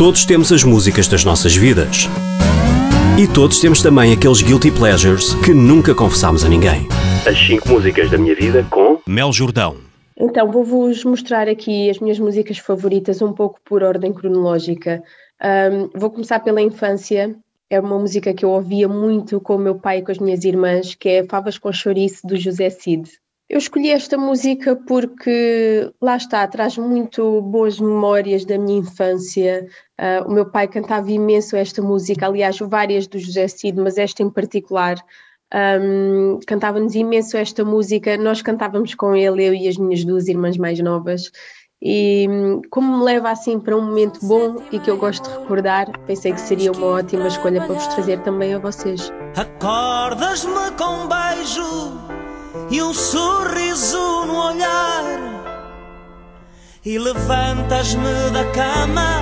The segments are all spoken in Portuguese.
Todos temos as músicas das nossas vidas. E todos temos também aqueles guilty pleasures que nunca confessámos a ninguém. As 5 músicas da minha vida com Mel Jordão. Então, vou-vos mostrar aqui as minhas músicas favoritas, um pouco por ordem cronológica. Um, vou começar pela infância. É uma música que eu ouvia muito com o meu pai e com as minhas irmãs, que é Favas com Chouriço, do José Cid. Eu escolhi esta música porque, lá está, traz muito boas memórias da minha infância. Uh, o meu pai cantava imenso esta música, aliás, várias do José Cid, mas esta em particular. Um, cantava-nos imenso esta música, nós cantávamos com ele, eu e as minhas duas irmãs mais novas. E como me leva assim para um momento bom e que eu gosto de recordar, pensei que seria uma ótima escolha para vos trazer também a vocês. Acordas-me com um beijo e um sorriso no olhar. E levantas-me da cama,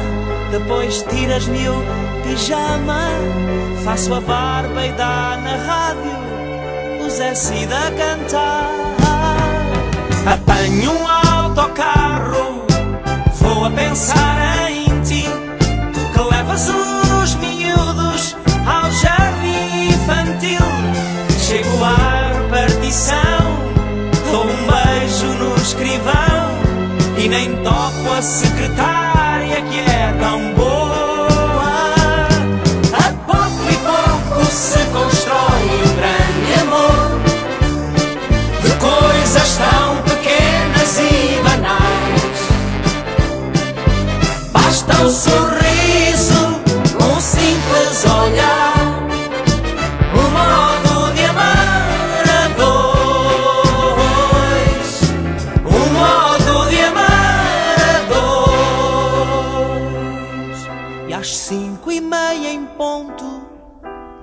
depois tiras-me o pijama. Faço a barba e dá na rádio o Zé a cantar. Apanho um autocarro, vou a pensar em ti, que levas os nem toco a secretária que é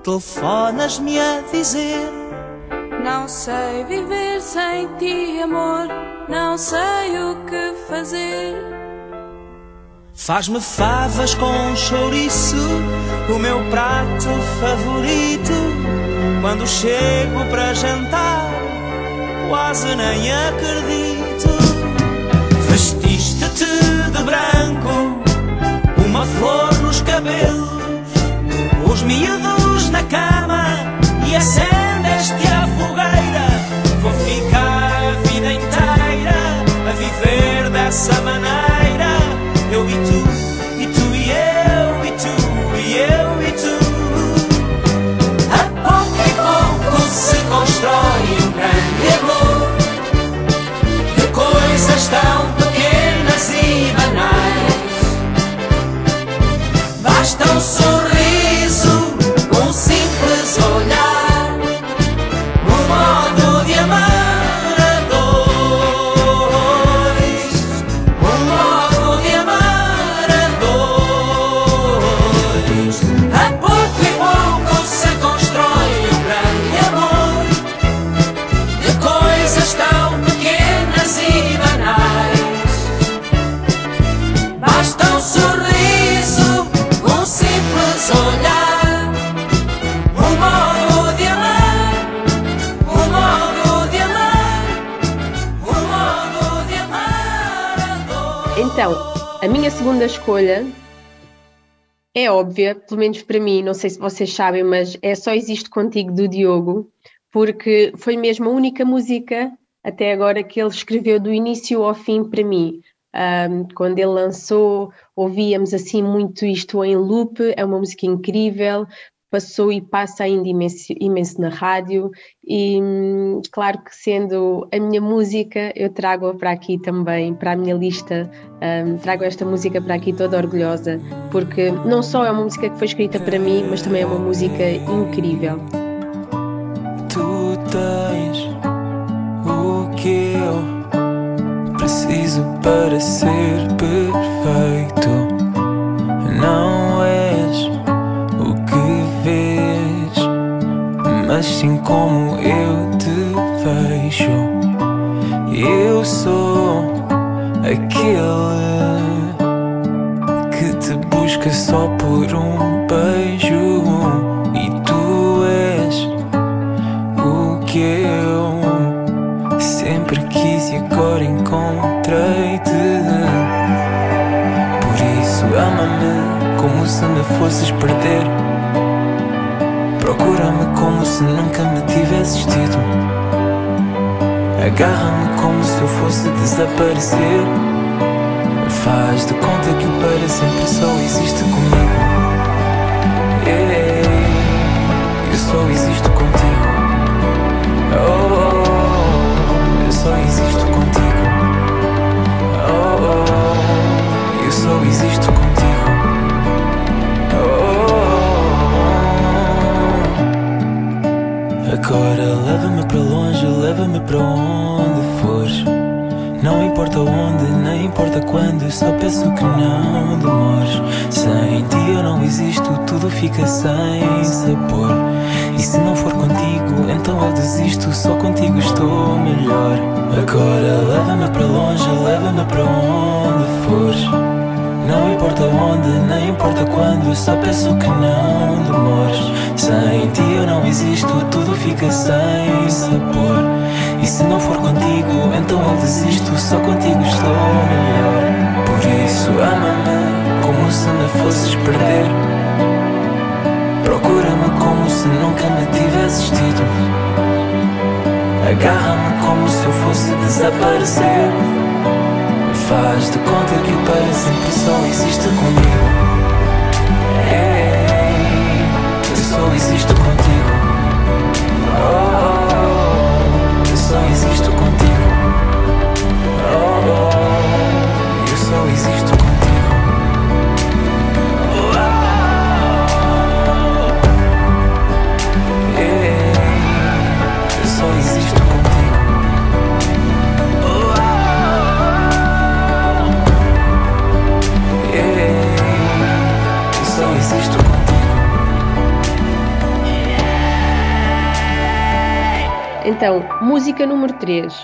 telefonas-me a dizer. Não sei viver sem ti, amor. Não sei o que fazer. Faz-me favas com chouriço, o meu prato favorito. Quando chego para jantar, quase nem acredito. Vestiste-te de branco, uma flor nos cabelos, os miúdos na cama escolha é óbvia, pelo menos para mim, não sei se vocês sabem, mas é Só Existe Contigo do Diogo, porque foi mesmo a única música até agora que ele escreveu do início ao fim para mim. Ahm, quando ele lançou, ouvíamos assim muito isto em loop, é uma música incrível, passou e passa ainda imenso, imenso na rádio, e hum, claro que sendo a minha música, eu trago-a para aqui também, para a minha lista, hum, trago esta música para aqui toda orgulhosa, porque não só é uma música que foi escrita para mim, mas também é uma música incrível. Tu tens o que eu preciso para ser perfeito. Não mas sim como eu te vejo. Eu sou aquele que te busca só por um beijo. E tu és o que eu sempre quis e agora encontrei-te. Por isso ama-me como se me fosses perder. Se nunca me tivesses tido. Agarra-me como se eu fosse desaparecer. Faz de conta que o para sempre só existe comigo. Yeah, eu só existo contigo. Agora leva-me para longe, leva-me para onde fores. Não importa onde, nem importa quando, só peço que não demores. Sem ti eu não existo, tudo fica sem sabor. E se não for contigo, então eu desisto, só contigo estou melhor. Agora leva-me para longe, leva-me para onde fores. Não importa onde, nem importa quando, só peço que não demores. Sem ti eu não existo, tudo fica sem sabor. E se não for contigo, então eu desisto, só contigo estou melhor. Por isso ama-me como se me fosses perder. Procura-me como se nunca me tivesses tido. Agarra-me como se eu fosse desaparecer. Faz de conta que o para sempre só existe comigo. Ei, eu só existo contigo. Oh, eu só existo contigo. Então, música número 3,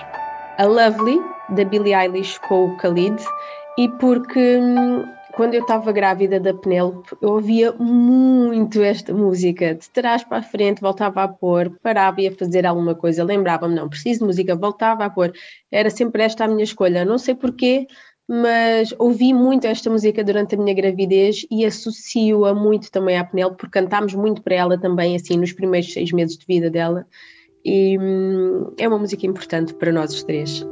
A Lovely, da Billie Eilish com o Khalid, e porque hum, quando eu estava grávida da Penélope, eu ouvia muito esta música, de trás para a frente, voltava a pôr, parava e ia fazer alguma coisa, lembrava-me, não, preciso de música, voltava a pôr, era sempre esta a minha escolha, não sei porquê, mas ouvi muito esta música durante a minha gravidez e associo-a muito também à Penélope, porque cantámos muito para ela também, assim, nos primeiros seis meses de vida dela, e hum, é uma música importante para nós os três.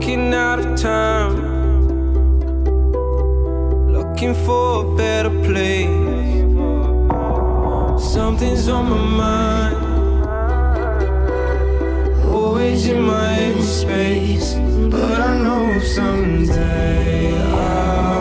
Walking out of time. looking for a better place. Something's on my mind, always in my space. But I know someday I'll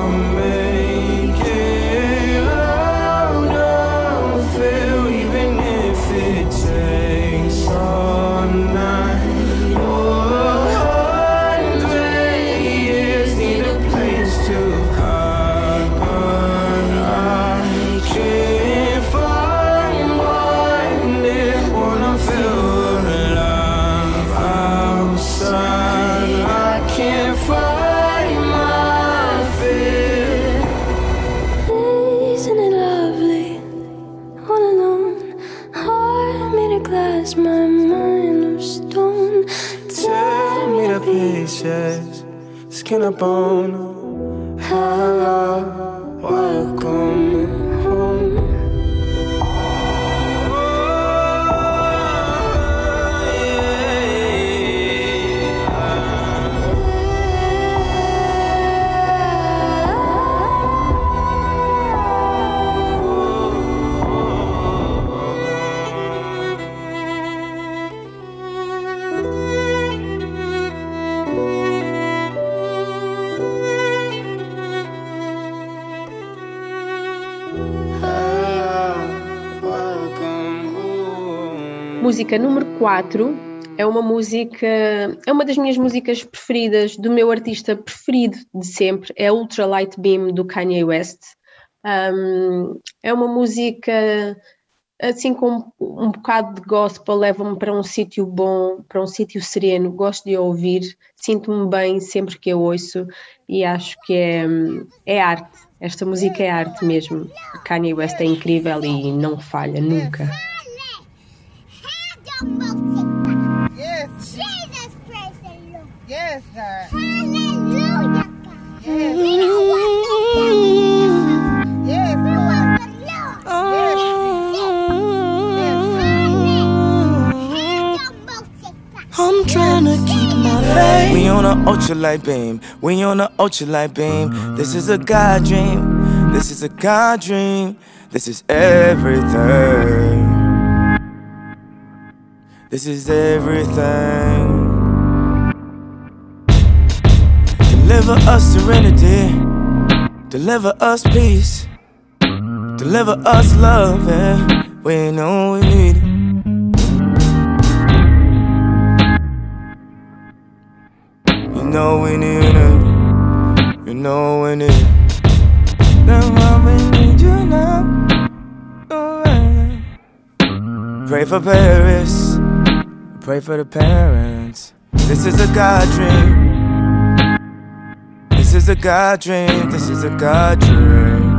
Música número 4 é uma música, é uma das minhas músicas preferidas, do meu artista preferido de sempre, é Ultralight Beam do Kanye West. Um, é uma música assim com um bocado de gospel, leva-me para um sítio bom, para um sítio sereno, gosto de ouvir, sinto-me bem sempre que eu ouço e acho que é, é arte. Esta música é arte mesmo. Kanye West é incrível e não falha nunca. Yes. Jesus praise the Lord. Yes, God. Hallelujah, God. Yes. We don't want no Yes, we want the Lord. Yes. I'm trying to keep my faith. We on a ultralight beam. We on a ultralight beam. This is a God dream. This is a God dream. This is everything. This is everything. Deliver us serenity. Deliver us peace. Deliver us love. Yeah. We know we need it. You know we need it. You know we need it. We need you now. Pray for Paris. Pray for the parents. This is a God dream. This is a God dream. This is a God dream.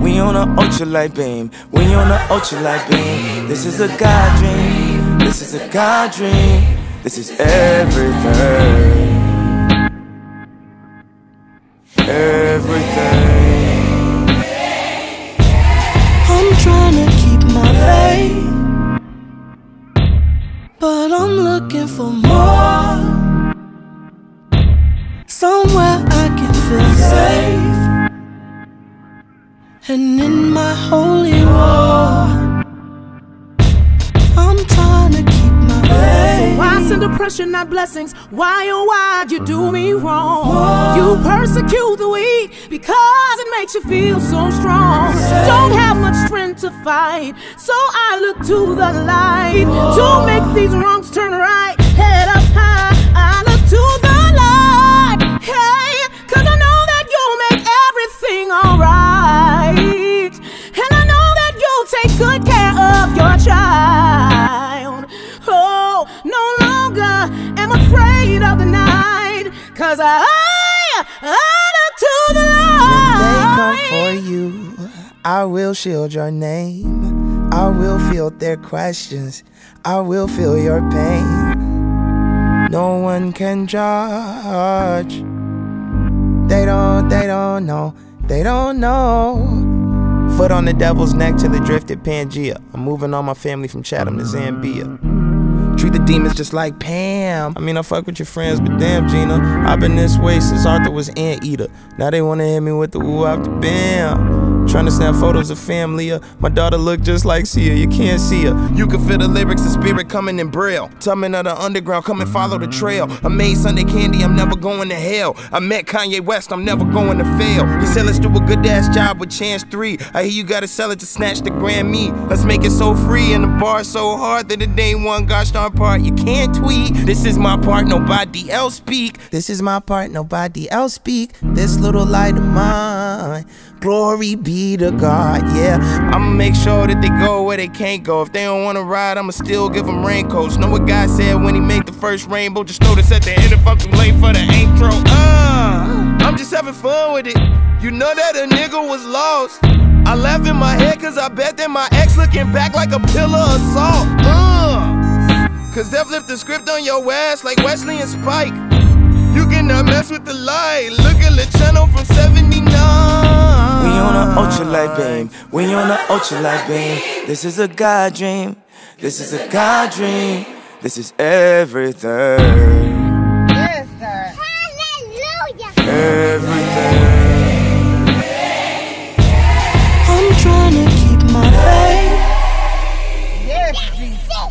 We on an ultralight beam. We on an ultralight beam. This is a God dream. This is a God dream. This is everything. Everything. And in my holy war, I'm trying to keep my faith. Why send oppression, not blessings? Why, oh, why'd you do me wrong? You persecute the weak because it makes you feel so strong. Don't have much strength to fight, so I look to the light to make these wrongs turn right. Head up high, I look to the cause I, look to the light. When they come for you, I will shield your name. I will field their questions. I will feel your pain. No one can judge. They don't, they don't know, they don't know. Foot on the devil's neck till it drifted Pangea. I'm moving all my family from Chatham to Zambia. Treat the demons just like Pam. I mean, I fuck with your friends, but damn, Gina. I've been this way since Arthur was Anteater. Now they wanna hit me with the woo the bam. Trying to snap photos of family. My daughter look just like Sia. You can't see her. You can feel the lyrics, the spirit coming in braille. Tumming of the underground, come and follow the trail. I made Sunday candy, I'm never going to hell. I met Kanye West, I'm never going to fail. He said, let's do a good ass job with Chance 3. I hear you gotta sell it to snatch the Grammy. Let's make it so free and the bar so hard that it ain't one gosh darn part. You can't tweet. This is my part, nobody else speak. This is my part, nobody else speak. This little light of mine. Glory be to God, yeah. I'ma make sure that they go where they can't go. If they don't wanna ride, I'ma still give them raincoats. Know what God said when he made the first rainbow? Just notice at the end if I'm late for the intro. Uh, I'm just having fun with it. You know that a nigga was lost. I laugh in my head cause I bet that my ex looking back like a pillar of salt. Uh. Cause they've flipped the script on your ass like Wesley and Spike. You cannot mess with the light. Look at the channel from 79. On an ultralight beam. We on an ultralight beam. This is a God dream. This is a God dream. This is everything. Hallelujah. Everything. I'm trying to keep my faith.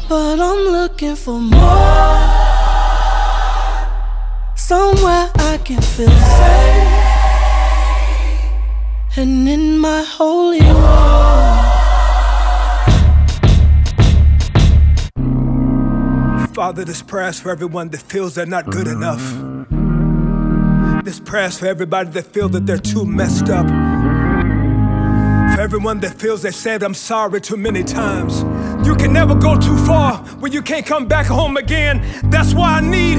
But I'm looking for more. Somewhere I can feel safe. And in my holy war. Father, this prayer's for everyone that feels they're not good enough. This prayer's for everybody that feels that they're too messed up. For everyone that feels they said I'm sorry too many times. You can never go too far when you can't come back home again. That's why I need.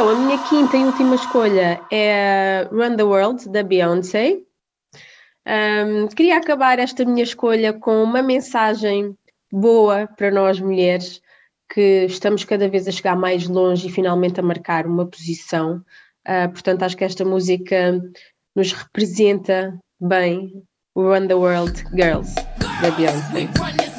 Então, a minha quinta e última escolha é Run the World, da Beyoncé. Um, queria acabar esta minha escolha com uma mensagem boa para nós mulheres, que estamos cada vez a chegar mais longe e finalmente a marcar uma posição. Uh, portanto, acho que esta música nos representa bem Run the World Girls, da Beyoncé.